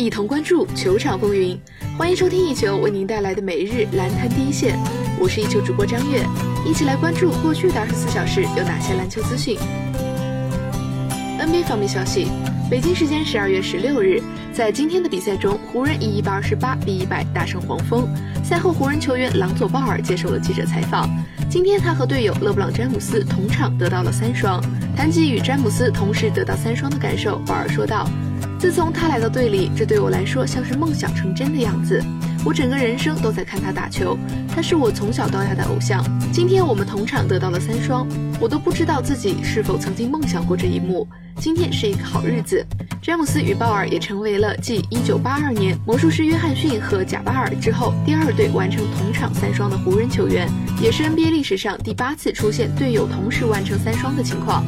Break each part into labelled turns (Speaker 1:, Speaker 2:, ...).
Speaker 1: 一同关注球场风云。欢迎收听一球为您带来的每日篮坛第一线，我是一球主播张悦，一起来关注过去的二十四小时有哪些篮球资讯。NBA 方面消息，北京时间十二月十六日，在今天的比赛中，湖人以一百二十八比一百大胜黄蜂。赛后，湖人球员朗佐鲍尔接受了记者采访。今天他和队友勒布朗詹姆斯同场得到了三双。谈及与詹姆斯同时得到三双的感受，鲍尔说道。自从他来到队里，这对我来说像是梦想成真的样子。我整个人生都在看他打球，他是我从小到大的偶像。今天我们同场得到了三双，我都不知道自己是否曾经梦想过这一幕。今天是一个好日子。詹姆斯与鲍尔也成为了继1982年魔术师约翰逊和贾巴尔之后第二对完成同场三双的湖人球员，也是 NBA 历史上第八次出现队友同时完成三双的情况。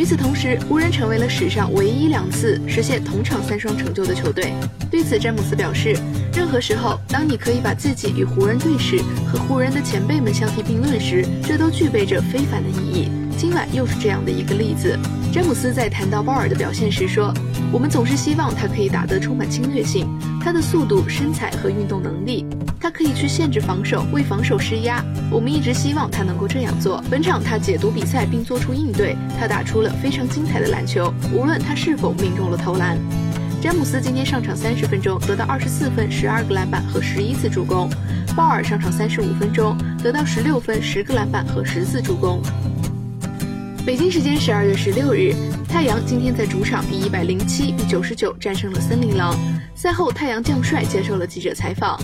Speaker 1: 与此同时，湖人成为了史上唯一两次实现同场三双成就的球队。对此，詹姆斯表示：“任何时候，当你可以把自己与湖人队史和湖人的前辈们相提并论时，这都具备着非凡的意义。今晚又是这样的一个例子。”詹姆斯在谈到鲍尔的表现时说：“我们总是希望他可以打得充满侵略性，他的速度、身材和运动能力。”他可以去限制防守，为防守施压。我们一直希望他能够这样做。本场他解读比赛并做出应对，他打出了非常精彩的篮球，无论他是否命中了投篮。詹姆斯今天上场三十分钟，得到二十四分、十二个篮板和十一次助攻。鲍尔上场三十五分钟，得到十六分、十个篮板和十次助攻。北京时间十二月十六日，太阳今天在主场以一百零七比九十九战胜了森林狼。赛后，太阳将帅接受了记者采访。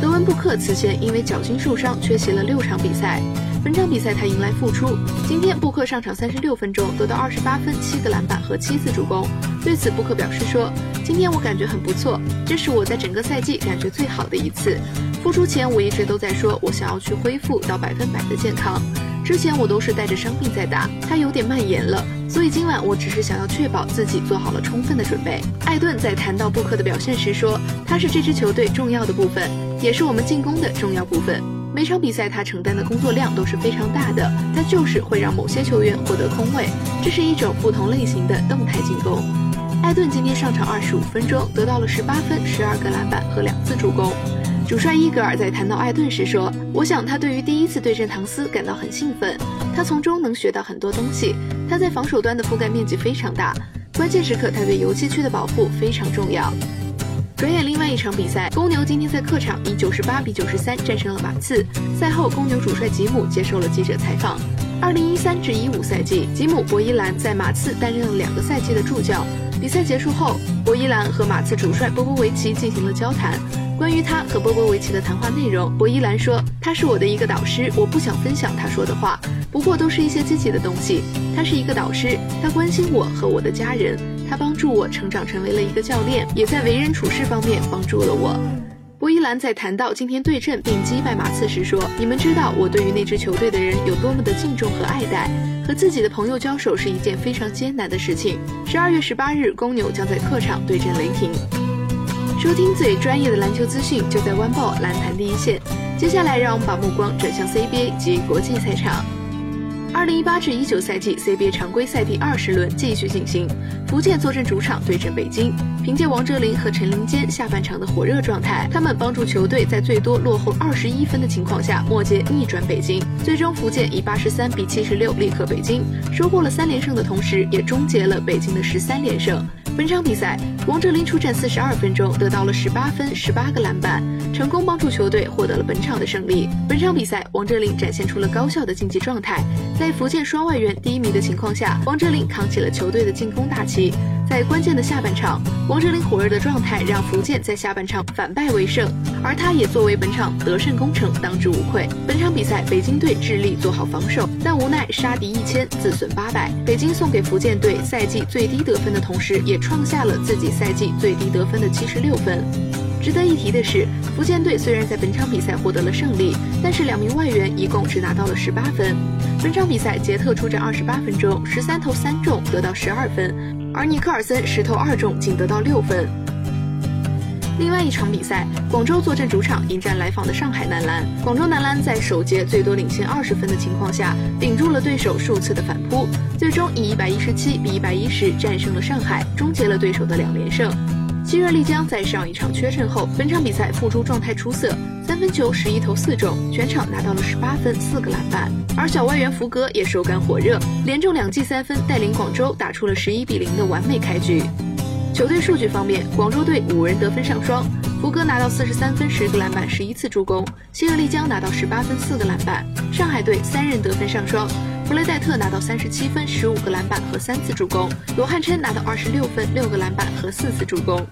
Speaker 1: 德文布克此前因为脚筋受伤缺席了六场比赛，本场比赛他迎来复出。今天布克上场三十六分钟，得到二十八分、七个篮板和七次助攻。对此，布克表示说：“今天我感觉很不错，这是我在整个赛季感觉最好的一次。复出前我一直都在说，我想要去恢复到百分百的健康。之前我都是带着伤病在打，它有点蔓延了，所以今晚我只是想要确保自己做好了充分的准备。”艾顿在谈到布克的表现时说：“他是这支球队重要的部分。”也是我们进攻的重要部分。每场比赛他承担的工作量都是非常大的，他就是会让某些球员获得空位，这是一种不同类型的动态进攻。艾顿今天上场二十五分钟，得到了十八分、十二个篮板和两次助攻。主帅伊格尔在谈到艾顿时说：“我想他对于第一次对阵唐斯感到很兴奋，他从中能学到很多东西。他在防守端的覆盖面积非常大，关键时刻他对游击区的保护非常重要。”转眼另外一场比赛，公牛今天在客场以九十八比九十三战胜了马刺。赛后，公牛主帅吉姆接受了记者采访。二零一三至一五赛季，吉姆·博伊兰在马刺担任了两个赛季的助教。比赛结束后，博伊兰和马刺主帅波波维奇进行了交谈。关于他和波波维奇的谈话内容，博伊兰说：“他是我的一个导师，我不想分享他说的话，不过都是一些积极的东西。他是一个导师，他关心我和我的家人。”他帮助我成长成为了一个教练，也在为人处事方面帮助了我。博伊兰在谈到今天对阵并击败马刺时说：“你们知道我对于那支球队的人有多么的敬重和爱戴。和自己的朋友交手是一件非常艰难的事情。”十二月十八日，公牛将在客场对阵雷霆。收听最专业的篮球资讯，就在湾报篮坛第一线。接下来，让我们把目光转向 CBA 及国际赛场。二零一八至一九赛季 CBA 常规赛第二十轮继续进行，福建坐镇主场对阵北京。凭借王哲林和陈林坚下半场的火热状态，他们帮助球队在最多落后二十一分的情况下，末节逆转北京。最终，福建以八十三比七十六力克北京，收获了三连胜的同时，也终结了北京的十三连胜。本场比赛，王哲林出战四十二分钟，得到了十八分、十八个篮板，成功帮助球队获得了本场的胜利。本场比赛，王哲林展现出了高效的竞技状态，在福建双外援低迷的情况下，王哲林扛起了球队的进攻大旗。在关键的下半场，王哲林火热的状态让福建在下半场反败为胜，而他也作为本场得胜功臣当之无愧。本场比赛，北京队致力做好防守，但无奈杀敌一千，自损八百。北京送给福建队赛季最低得分的同时，也创下了自己赛季最低得分的七十六分。值得一提的是，福建队虽然在本场比赛获得了胜利，但是两名外援一共只拿到了十八分。本场比赛，杰特出战二十八分钟，十三投三中，得到十二分。而尼克尔森十投二中，仅得到六分。另外一场比赛，广州坐镇主场迎战来访的上海男篮。广州男篮在首节最多领先二十分的情况下，顶住了对手数次的反扑，最终以一百一十七比一百一十战胜了上海，终结了对手的两连胜。希热丽江在上一场缺阵后，本场比赛复出状态出色，分球十一投四中，全场拿到了十八分四个篮板。而小外援福格也手感火热，连中两记三分，带领广州打出了十一比零的完美开局。球队数据方面，广州队五人得分上双，福格拿到四十三分十个篮板十一次助攻，希热丽江拿到十八分四个篮板。上海队三人得分上双，弗雷戴特拿到三十七分十五个篮板和三次助攻，罗汉琛拿到二十六分六个篮板和四次助攻。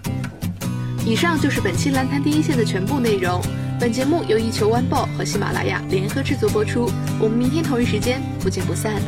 Speaker 1: 以上就是本期篮坛第一线的全部内容。本节目由一球晚报和喜马拉雅联合制作播出。我们明天同一时间不见不散。